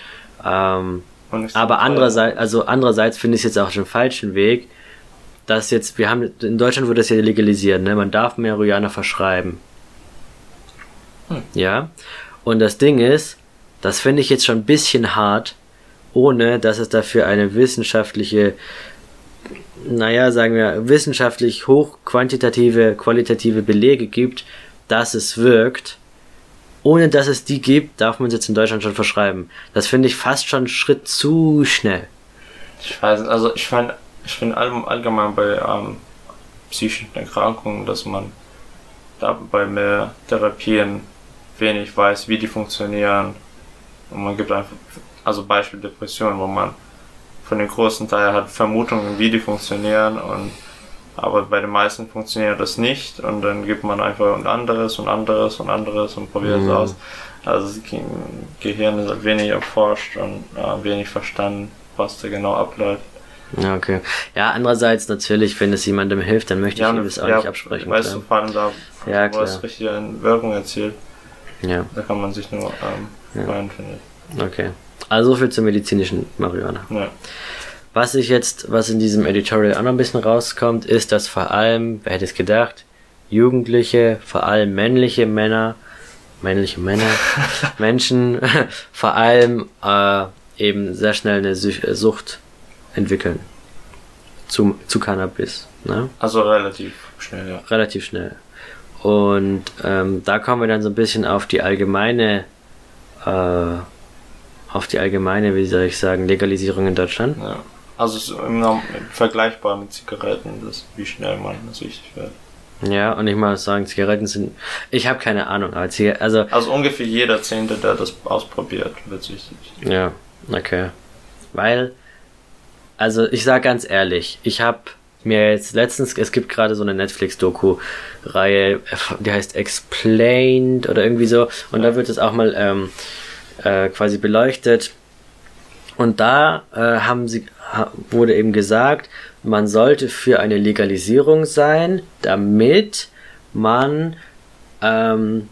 Ähm, aber andererseits, also andererseits finde ich es jetzt auch den falschen Weg, dass jetzt, wir haben, in Deutschland wurde das ja legalisiert, ne? Man darf Marihuana verschreiben. Hm. Ja. Und das Ding ist, das finde ich jetzt schon ein bisschen hart, ohne dass es dafür eine wissenschaftliche, naja, sagen wir, wissenschaftlich hochquantitative, qualitative Belege gibt, dass es wirkt. Ohne dass es die gibt, darf man es jetzt in Deutschland schon verschreiben. Das finde ich fast schon einen Schritt zu schnell. Ich weiß nicht, also ich finde ich find allgemein bei ähm, psychischen Erkrankungen, dass man da bei mehr Therapien wenig weiß, wie die funktionieren. Und man gibt einfach also Beispiel Depression, wo man von den großen Teil hat Vermutungen, wie die funktionieren und aber bei den meisten funktioniert das nicht und dann gibt man einfach und anderes und anderes und anderes und probiert mhm. es aus. Also das Gehirn ist halt wenig erforscht und äh, wenig verstanden, was da genau abläuft. Ja, okay. Ja, andererseits natürlich, wenn es jemandem hilft, dann möchte ja, ich ihm das auch ja, nicht absprechen. Weißt klar. du, vor allem da, ja, wo es richtig Wirkung erzielt. Ja. Da kann man sich nur ähm, Ja. freuen, finde ich. Okay. Also so viel zur medizinischen Marihuana. Ja. Was ich jetzt, was in diesem Editorial auch noch ein bisschen rauskommt, ist, dass vor allem, wer hätte es gedacht, Jugendliche, vor allem männliche Männer, männliche Männer, Menschen, vor allem äh, eben sehr schnell eine äh, Sucht entwickeln zu, zu Cannabis. Ne? Also relativ schnell, ja. Relativ schnell. Und ähm, da kommen wir dann so ein bisschen auf die allgemeine, äh, auf die allgemeine, wie soll ich sagen, Legalisierung in Deutschland. ja. Also es ist im Norm vergleichbar mit Zigaretten, das, wie schnell man süchtig wird. Ja, und ich muss sagen, Zigaretten sind. Ich habe keine Ahnung, aber Ziga also Also ungefähr jeder Zehnte, der das ausprobiert, wird süchtig. ja, okay. Weil, also ich sag ganz ehrlich, ich habe mir jetzt letztens, es gibt gerade so eine Netflix-Doku-Reihe, die heißt Explained oder irgendwie so, und da wird es auch mal ähm, äh, quasi beleuchtet. Und da äh, haben sie, wurde eben gesagt, man sollte für eine Legalisierung sein, damit man ähm,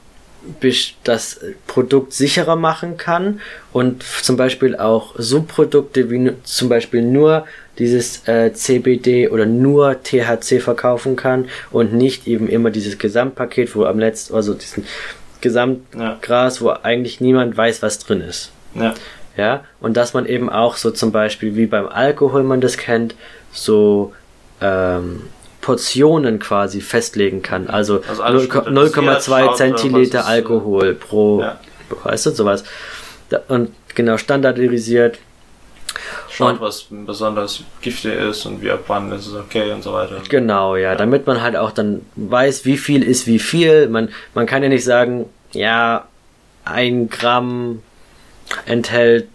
das Produkt sicherer machen kann und zum Beispiel auch Subprodukte wie zum Beispiel nur dieses äh, CBD oder nur THC verkaufen kann und nicht eben immer dieses Gesamtpaket, wo am letzten, also diesen Gesamtgras, wo eigentlich niemand weiß, was drin ist. Ja. Ja, und dass man eben auch so zum Beispiel wie beim Alkohol man das kennt, so ähm, Portionen quasi festlegen kann. Also, Also alles 0,- standardisiert, 0,2 schaut, Zentiliter äh, Alkohol pro, Ja. weißt du, sowas. Und genau standardisiert. Schaut, Und- was besonders giftig ist und wie ab wann ist es okay und so weiter. Genau, ja, damit man halt auch dann weiß, wie viel ist wie viel. Man, man kann ja nicht sagen, ja, ein Gramm enthält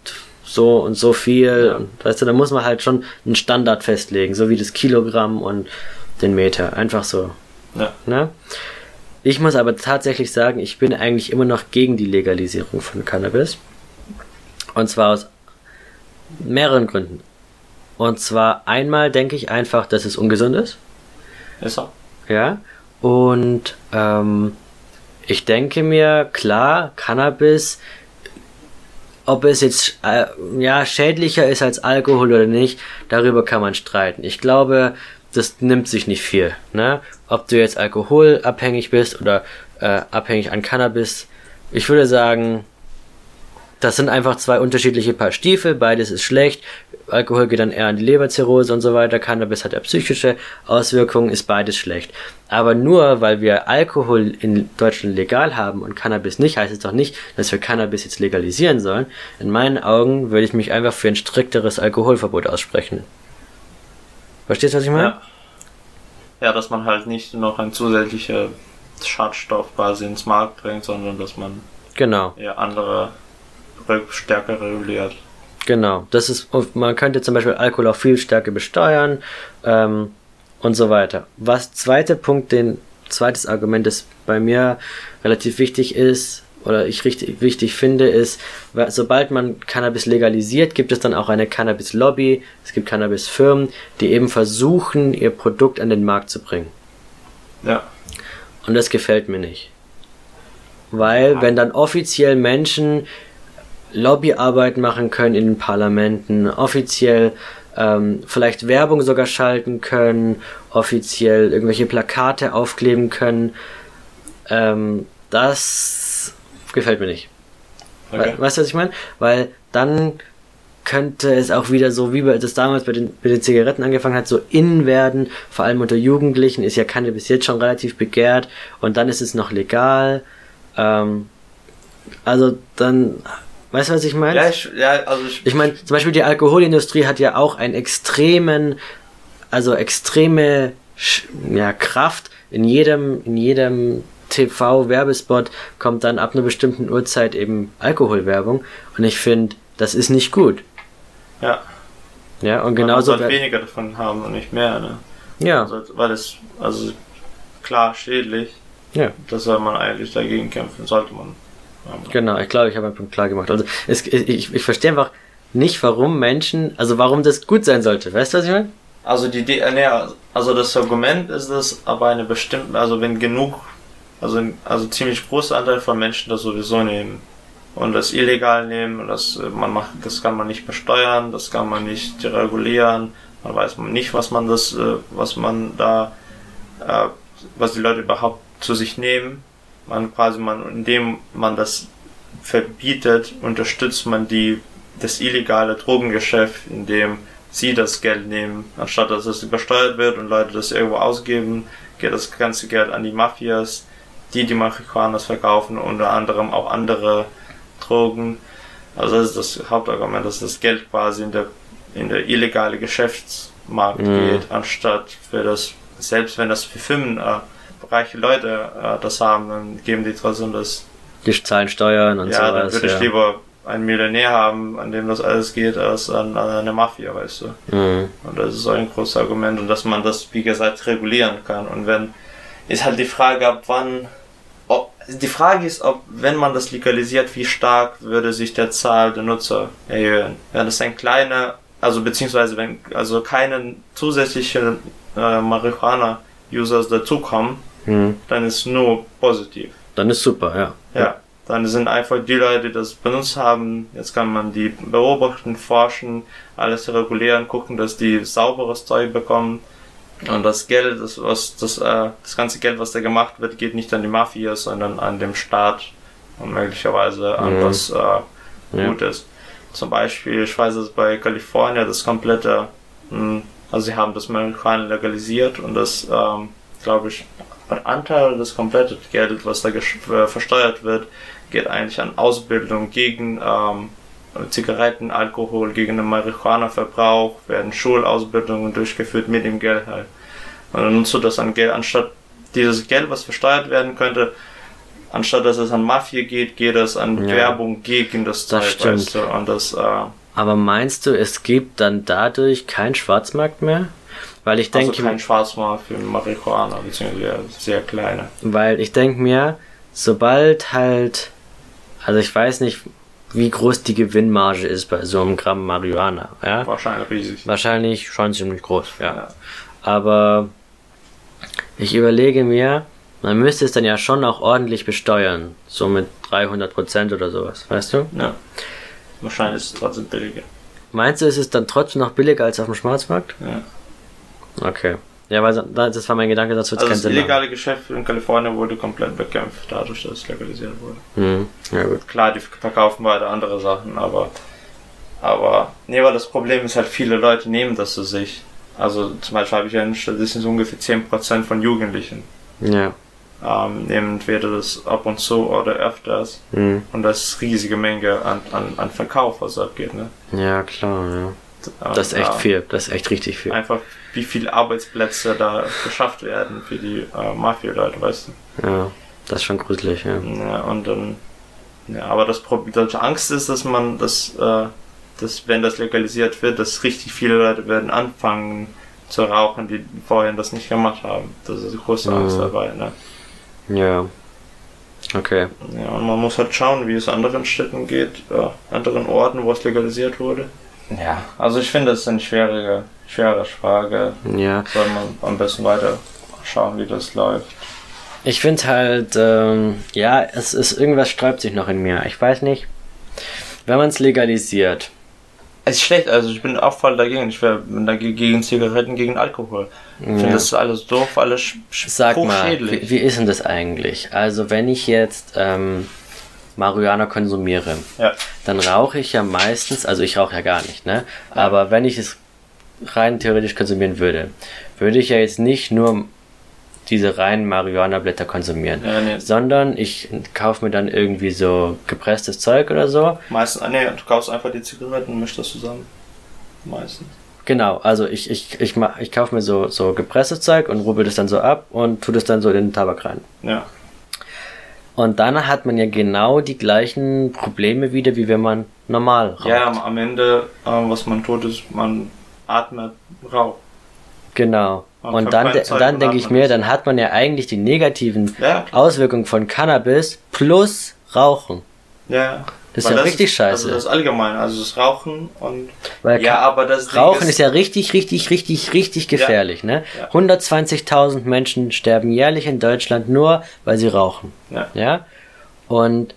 so und so viel. Ja. Und, weißt du, da muss man halt schon einen Standard festlegen, so wie das Kilogramm und den Meter. Einfach so. Ja. Ne? Ich muss aber tatsächlich sagen, ich bin eigentlich immer noch gegen die Legalisierung von Cannabis. Und zwar aus mehreren Gründen. Und zwar einmal denke ich einfach, dass es ungesund ist. Ist er? Ja. Und ähm, ich denke mir, klar, Cannabis, ob es jetzt äh, ja schädlicher ist als Alkohol oder nicht, darüber kann man streiten. Ich glaube, das nimmt sich nicht viel. Ne? Ob du jetzt alkoholabhängig bist oder äh, abhängig an Cannabis, ich würde sagen, das sind einfach zwei unterschiedliche Paar Stiefel, beides ist schlecht. Alkohol geht dann eher an die Leberzirrhose und so weiter, Cannabis hat ja psychische Auswirkungen, ist beides schlecht. Aber nur weil wir Alkohol in Deutschland legal haben und Cannabis nicht, heißt es doch nicht, dass wir Cannabis jetzt legalisieren sollen. In meinen Augen würde ich mich einfach für ein strikteres Alkoholverbot aussprechen. Verstehst du, was ich meine? Ja. Ja, dass man halt nicht noch ein zusätzlicher Schadstoff quasi ins Markt bringt, sondern dass man Genau. eher andere stärker reguliert. Genau, das ist, man könnte zum Beispiel Alkohol auch viel stärker besteuern ähm, und so weiter. Was zweiter Punkt, den zweites Argument, das bei mir relativ wichtig ist oder ich richtig wichtig finde, ist, sobald man Cannabis legalisiert, gibt es dann auch eine Cannabis-Lobby, es gibt Cannabis-Firmen, die eben versuchen, ihr Produkt an den Markt zu bringen. Ja. Und das gefällt mir nicht. Weil, wenn dann offiziell Menschen Lobbyarbeit machen können in den Parlamenten, offiziell ähm, vielleicht Werbung sogar schalten können, offiziell irgendwelche Plakate aufkleben können, ähm, das gefällt mir nicht. Okay. We- Weißt du, was ich meine? Weil dann könnte es auch wieder so, wie das damals bei den, bei den Zigaretten angefangen hat, so in werden, vor allem unter Jugendlichen, ist ja Cannabis jetzt schon relativ begehrt und dann ist es noch legal. Ähm, also dann, weißt du, was ich meine? Ja, ich, ja, also ich, Ich meine, zum Beispiel die Alkoholindustrie hat ja auch einen extremen, also extreme ja, Kraft. In jedem, in jedem TV-Werbespot kommt dann ab einer bestimmten Uhrzeit eben Alkoholwerbung. Und ich finde, das ist nicht gut. ja, Ja, und man genauso. sollte wer- weniger davon haben und nicht mehr, ne? Ja, Also, weil es, also klar schädlich, ja, das soll man eigentlich dagegen kämpfen, sollte man. Genau. Ich glaube, ich habe einen Punkt klar gemacht. Also, es, ich, ich verstehe einfach nicht, warum Menschen, also warum das gut sein sollte. Weißt du, was ich meine? Also die, nee, also das Argument ist es, aber eine bestimmte, also wenn genug also, also ziemlich großer Anteil von Menschen das sowieso nehmen. Und das illegal nehmen, das, man macht, das kann man nicht besteuern, das kann man nicht regulieren, man weiß nicht, was man das, äh, was man da, äh, was die Leute überhaupt zu sich nehmen. Man quasi, man, indem man das verbietet, unterstützt man die, das illegale Drogengeschäft, indem sie das Geld nehmen, anstatt dass es übersteuert wird und Leute das irgendwo ausgeben, geht das ganze Geld an die Mafias, die die Marihuanas verkaufen, unter anderem auch andere Drogen. Also das ist das Hauptargument, dass das Geld quasi in der in der illegale Geschäftsmarkt mhm. geht, anstatt für das, selbst wenn das für Firmen äh, reiche Leute äh, das haben, dann geben die trotzdem das. Die zahlen Steuern und ja, sowas. Dann würde ja. ich lieber einen Millionär haben, an dem das alles geht, als an, an eine Mafia, weißt du. Mhm. Und das ist so ein großes Argument und dass man das, wie gesagt, regulieren kann. Und wenn, ist halt die Frage, ab wann die Frage ist, ob, wenn man das legalisiert, wie stark würde sich der Zahl der Nutzer erhöhen. Wenn es ein kleiner, also beziehungsweise wenn also keine zusätzlichen äh, Marihuana-Users dazukommen, hm. dann ist nur positiv. Dann ist super, ja. Ja, dann sind einfach die Leute, die das benutzt haben, jetzt kann man die beobachten, forschen, alles regulieren, gucken, dass die sauberes Zeug bekommen und das Geld, das, was, das, äh, das ganze Geld, was da gemacht wird, geht nicht an die Mafia, sondern an dem Staat und möglicherweise an mhm. was äh, ja. Gutes. Zum Beispiel, ich weiß es bei Kalifornien, das komplette, mh, hm, also sie haben das Marihuana legalisiert und das, ähm, glaube ich, ein Anteil des kompletten Geldes, was da äh, versteuert wird, geht eigentlich an Ausbildung gegen ähm, Zigaretten, Alkohol, gegen den Marihuana-Verbrauch, werden Schulausbildungen durchgeführt mit dem Geld halt. Und dann nutzt du das an Geld, anstatt dieses Geld, was versteuert werden könnte, anstatt dass es an Mafia geht, geht es an ja. Werbung gegen das Zeug, das stimmt. Weißt du? Und das, äh, Aber meinst du, es gibt dann dadurch keinen Schwarzmarkt mehr? Weil ich denke. Also kein Schwarzmarkt für Marihuana, beziehungsweise sehr kleine. Weil ich denke mir, sobald halt, also ich weiß nicht, wie groß die Gewinnmarge ist bei so einem Gramm Marihuana. Ja? Wahrscheinlich riesig. Wahrscheinlich schon ziemlich groß, ja. ja. Aber ich überlege mir, man müsste es dann ja schon auch ordentlich besteuern. So mit 300 Prozent oder sowas, weißt du? Ja. Wahrscheinlich ist es trotzdem billiger. Meinst du, ist es dann trotzdem noch billiger als auf dem Schwarzmarkt? Ja. Okay. Ja, weil das war mein Gedanke, das wird also keinen Sinn Das illegale Geschäft in Kalifornien wurde komplett bekämpft, dadurch, dass es legalisiert wurde. Mhm. Ja, gut. Klar, die verkaufen weiter andere Sachen, aber, aber, nee, weil das Problem ist halt, viele Leute nehmen das zu sich. Also, zum Beispiel habe ich eine Statistik, so ungefähr 10% von Jugendlichen. Ja. Ähm, nehmen entweder das ab und zu oder öfters. Mhm. Und das ist riesige Menge an, an, an Verkauf, was abgeht, ne? Ja, klar, ja. Das ist echt ja, viel, das ist echt richtig viel. Einfach, wie viele Arbeitsplätze da geschafft werden für die äh, Mafia-Leute, weißt du? Ja, das ist schon gruselig, ja. Ja, und dann, ja, aber das Problem, die Angst ist, dass man, dass, äh, dass, wenn das legalisiert wird, dass richtig viele Leute werden anfangen zu rauchen, die vorher das nicht gemacht haben. Das ist eine große Angst mhm. dabei, ne? Ja. Okay. Ja, und man muss halt schauen, wie es anderen Städten geht, äh, anderen Orten, wo es legalisiert wurde. Ja, also ich finde, es ist eine schwierige, schwere Frage. Ja. Soll man am besten weiter schauen, wie das läuft. Ich finde halt, ähm, ja, es ist irgendwas sträubt sich noch in mir. Ich weiß nicht, wenn man es legalisiert. Es ist schlecht, also ich bin auch voll dagegen. Ich bin dagegen gegen Zigaretten, gegen Alkohol. Ich ja. finde das alles doof, alles sch Sag mal, wie, wie, ist denn das eigentlich? Also wenn ich jetzt ähm, Marihuana konsumiere, ja. dann rauche ich ja meistens, also ich rauche ja gar nicht, ne? Ja. Aber wenn ich es rein theoretisch konsumieren würde, würde ich ja jetzt nicht nur diese reinen Marihuana-Blätter konsumieren, ja, nee. sondern ich kaufe mir dann irgendwie so gepresstes Zeug oder so. Meistens, ah, nee, du kaufst einfach die Zigaretten und mischst das zusammen. Meistens. Genau, also ich, ich, ich, mach, ich kaufe mir so, so gepresstes Zeug und rubbel das dann so ab und tue das dann so in den Tabak rein. Ja. Und dann hat man ja genau die gleichen Probleme wieder, wie wenn man normal raucht. Ja, am Ende, äh, was man tut, ist, man atmet Rauch. Genau. Und, und dann, dann denke ich mir, dann hat man ja eigentlich die negativen ja, Auswirkungen von Cannabis plus Rauchen. Ja. Das ist ja richtig scheiße. Also das allgemein, also das Rauchen und Weil ja, aber das Rauchen ist ja richtig, richtig, richtig, richtig gefährlich. Ne? Ja. 120.000 Menschen sterben jährlich in Deutschland nur, weil sie rauchen. Ja. Ja? Und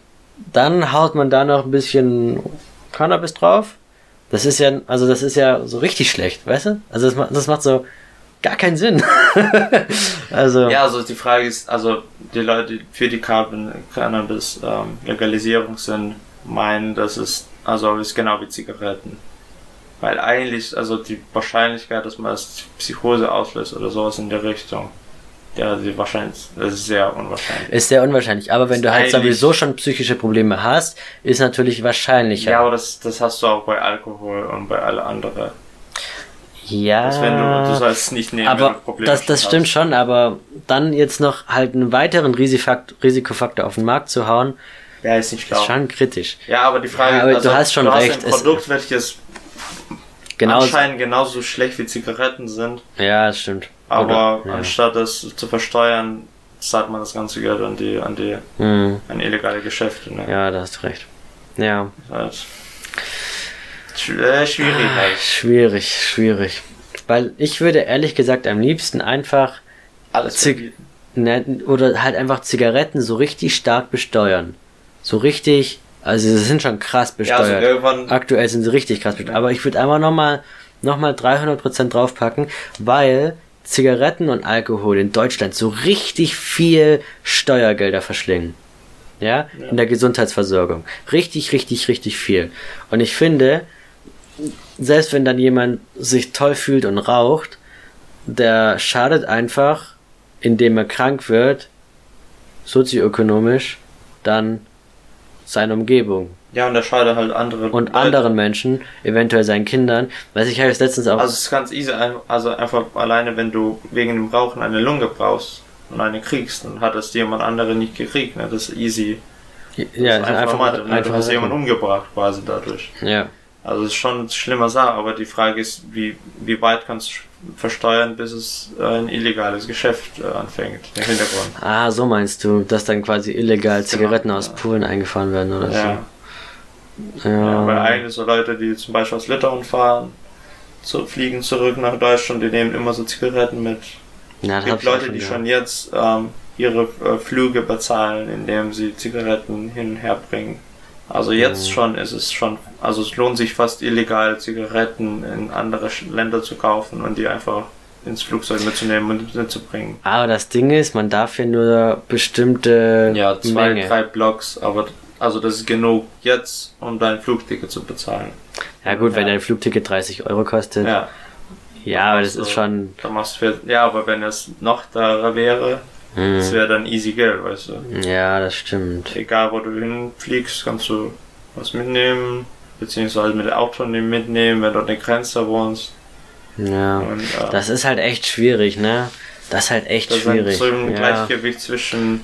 dann haut man da noch ein bisschen Cannabis drauf. Das ist ja, also das ist ja so richtig schlecht, weißt du? Also das, macht- das macht so gar keinen Sinn. also, Ja, also die Frage ist, also die Leute, die für die Carbon Cannabis ähm, sind, meinen, dass es also ist genau wie Zigaretten. Weil eigentlich, also die Wahrscheinlichkeit, dass man das Psychose auslöst oder sowas in der Richtung, ja, wahrscheinlich, das ist sehr unwahrscheinlich. ist sehr unwahrscheinlich. Aber wenn Ist du halt sowieso schon psychische Probleme hast, ist natürlich wahrscheinlicher. Ja, aber das, das hast du auch bei Alkohol und bei alle anderen. Ja, Dass wenn du, du sollst nicht nehmen, wenn du aber Probleme das, das stimmt hast. schon, aber dann jetzt noch halt einen weiteren Risikofaktor, Risikofaktor auf den Markt zu hauen, Ja, ist nicht schlau. ist schon kritisch. Ja, aber die Frage Ja, aber du hast schon du recht, Hast ein Produkt, welches Genau. anscheinend genauso schlecht wie Zigaretten sind, Ja, das stimmt. Aber Oder, ja. anstatt das zu versteuern, zahlt man das ganze Geld an die, an die, Hm, an illegale Geschäfte. Ne? ja, da hast du recht. Ja, Das schw- äh, schwierig halt. schwierig, schwierig. Weil ich würde ehrlich gesagt am liebsten einfach Alles Zig- ne, oder halt einfach Zigaretten so richtig stark besteuern. So richtig, also sie sind schon krass Ja, also besteuert. Aktuell sind sie richtig krass besteuert. Aber ich würde einfach nochmal noch mal 300% draufpacken, weil Zigaretten und Alkohol in Deutschland so richtig viel Steuergelder verschlingen. Ja? In der Gesundheitsversorgung. Richtig, richtig, richtig viel. Und ich finde, selbst wenn dann jemand sich toll fühlt und raucht, der schadet einfach, indem er krank wird, sozioökonomisch, dann seiner Umgebung ja, und da schadet halt andere und anderen Menschen, eventuell seinen Kindern. Weiß ich, habe jetzt letztens auch. Also es ist ganz easy, ein- also einfach alleine, wenn du wegen dem Rauchen eine Lunge brauchst und eine kriegst, dann hat das jemand andere nicht gekriegt. Ne? Das ist easy. ja, das das ist sind einfach, Mathe, ne? Du einfach hast jemanden umgebracht quasi dadurch. Ja. Also es ist schon eine schlimme Sache, aber die Frage ist, wie, wie weit kannst du versteuern, bis es äh, ein illegales Geschäft äh, anfängt, der Hintergrund. Ah, so meinst du, dass dann quasi illegal Zigaretten aus ja. Polen eingefahren werden oder Ja. so. Ja, Ja. weil eigentlich so Leute, die zum Beispiel aus Litauen fahren, zu, fliegen zurück nach Deutschland, die nehmen immer so Zigaretten mit. Ja, Es gibt Leute, schon die gehört. schon jetzt ähm, ihre äh, Flüge bezahlen, indem sie Zigaretten hin und her bringen. Also jetzt Mhm. schon ist es schon, also es lohnt sich fast illegal Zigaretten in andere Länder zu kaufen und die einfach ins Flugzeug mitzunehmen und mitzubringen. Aber das Ding ist, man darf ja nur bestimmte Ja, zwei, Menge. drei Blocks, aber also das ist genug jetzt, um dein Flugticket zu bezahlen. Ja gut, wenn Ja. dein Flugticket 30 Euro kostet. Ja, Ja, aber das Also, ist schon. da machst für, ja, aber wenn es noch teurer wäre, das Hm, wäre dann easy Geld, weißt du. ja, das stimmt. Egal wo du hinfliegst, kannst du was mitnehmen, beziehungsweise mit dem Auto mitnehmen, wenn du an der Grenze wohnst. Ja. Und, äh, Das ist halt echt schwierig, ne? Das ist halt echt das ist ein, schwierig. so ein ja. Gleichgewicht zwischen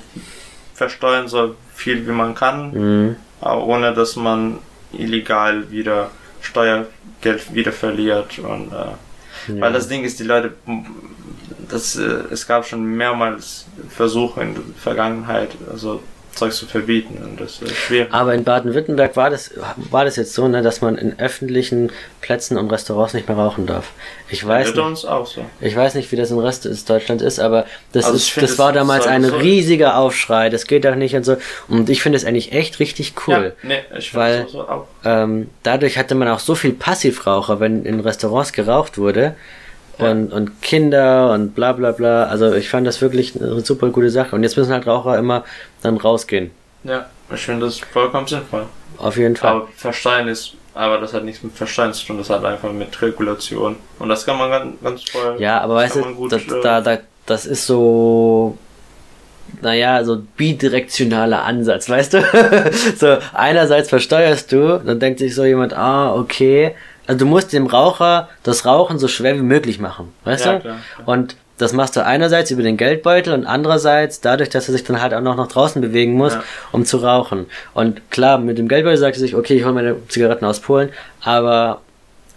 versteuern so viel wie man kann, Mhm. aber ohne dass man illegal wieder Steuergeld wieder verliert. Und, äh, Ja. Weil das Ding ist, die Leute, das, äh, es gab schon mehrmals Versuche in der Vergangenheit, also Zeugs zu verbieten und das ist schwierig. Aber in Baden-Württemberg war das, war das jetzt so, ne, dass man in öffentlichen Plätzen und Restaurants nicht mehr rauchen darf. Ich weiß Wird nicht, so. ich weiß nicht, wie das im Rest des Deutschlands ist, aber das Also ist, finde, das war es damals ein soll- riesiger Aufschrei. Das geht doch nicht und so. Und ich finde es eigentlich echt richtig cool. Ja, nee, ich Weil- so auch. Ähm, dadurch hatte man auch so viel Passivraucher, wenn in Restaurants geraucht wurde. Ja. Und, und Kinder und bla bla bla. Also ich fand das wirklich eine super gute Sache. Und jetzt müssen halt Raucher immer dann rausgehen. Ja, ich finde das vollkommen sinnvoll. Auf jeden Fall. Aber Versteuern ist, aber das hat nichts mit Versteuern zu tun, das hat einfach mit Regulation. Und das kann man ganz, ganz voll. Ja, aber weißt du, gut, das, äh, da, da, das ist so, naja, so bidirektionaler Ansatz, weißt du? so, einerseits versteuerst du, dann denkt sich so jemand, ah, okay. Also du musst dem Raucher das Rauchen so schwer wie möglich machen, weißt Ja, du? klar, klar. Und das machst du einerseits über den Geldbeutel und andererseits dadurch, dass er sich dann halt auch noch nach draußen bewegen muss, Ja. um zu rauchen. Und klar, mit dem Geldbeutel sagt er sich, okay, ich hole meine Zigaretten aus Polen, aber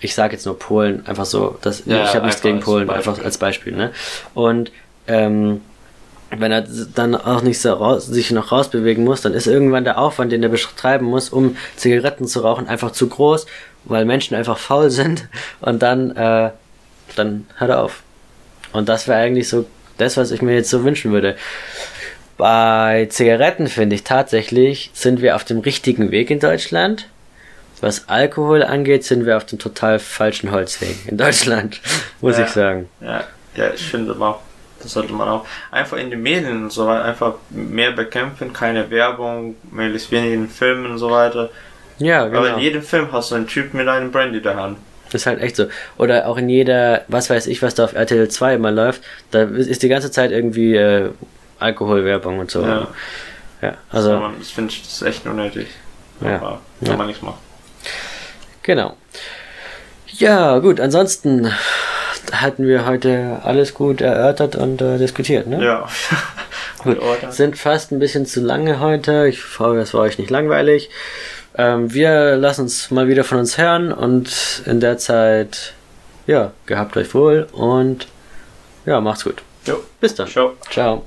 ich sage jetzt nur Polen, einfach so, das, Ja, ich habe nichts gegen Polen, einfach als Beispiel, ne? Und ähm, wenn er dann auch nicht so raus, sich noch rausbewegen muss, dann ist irgendwann der Aufwand, den er betreiben muss, um Zigaretten zu rauchen, einfach zu groß, weil Menschen einfach faul sind und dann, äh, dann hört er auf. Und das wäre eigentlich so das, was ich mir jetzt so wünschen würde. Bei Zigaretten finde ich tatsächlich, sind wir auf dem richtigen Weg in Deutschland. Was Alkohol angeht, sind wir auf dem total falschen Holzweg in Deutschland, muss ja, ich sagen. Ja, ja, ich finde auch, das sollte man auch einfach in den Medien und so weiter einfach mehr bekämpfen, keine Werbung, möglichst wenig in Filmen und so weiter. Ja, genau. Aber in jedem Film hast du einen Typ mit einem Brandy in der Hand. Ist halt echt so. Oder auch in jeder, was weiß ich, was da auf RTL 2 immer läuft, da ist die ganze Zeit irgendwie äh, Alkoholwerbung und so. Ja. Ja, also. Aber das finde ich das ist echt unnötig. Ja. Aber kann Ja. man nichts machen. Genau. Ja, gut, ansonsten hatten wir heute alles gut erörtert und äh, diskutiert, ne? Ja. Gut, sind fast ein bisschen zu lange heute. Ich hoffe, es war euch nicht langweilig. Ähm, wir lassen uns mal wieder von uns hören und in der Zeit, ja, gehabt euch wohl und ja, macht's gut. Jo. Bis dann. Ciao. Ciao.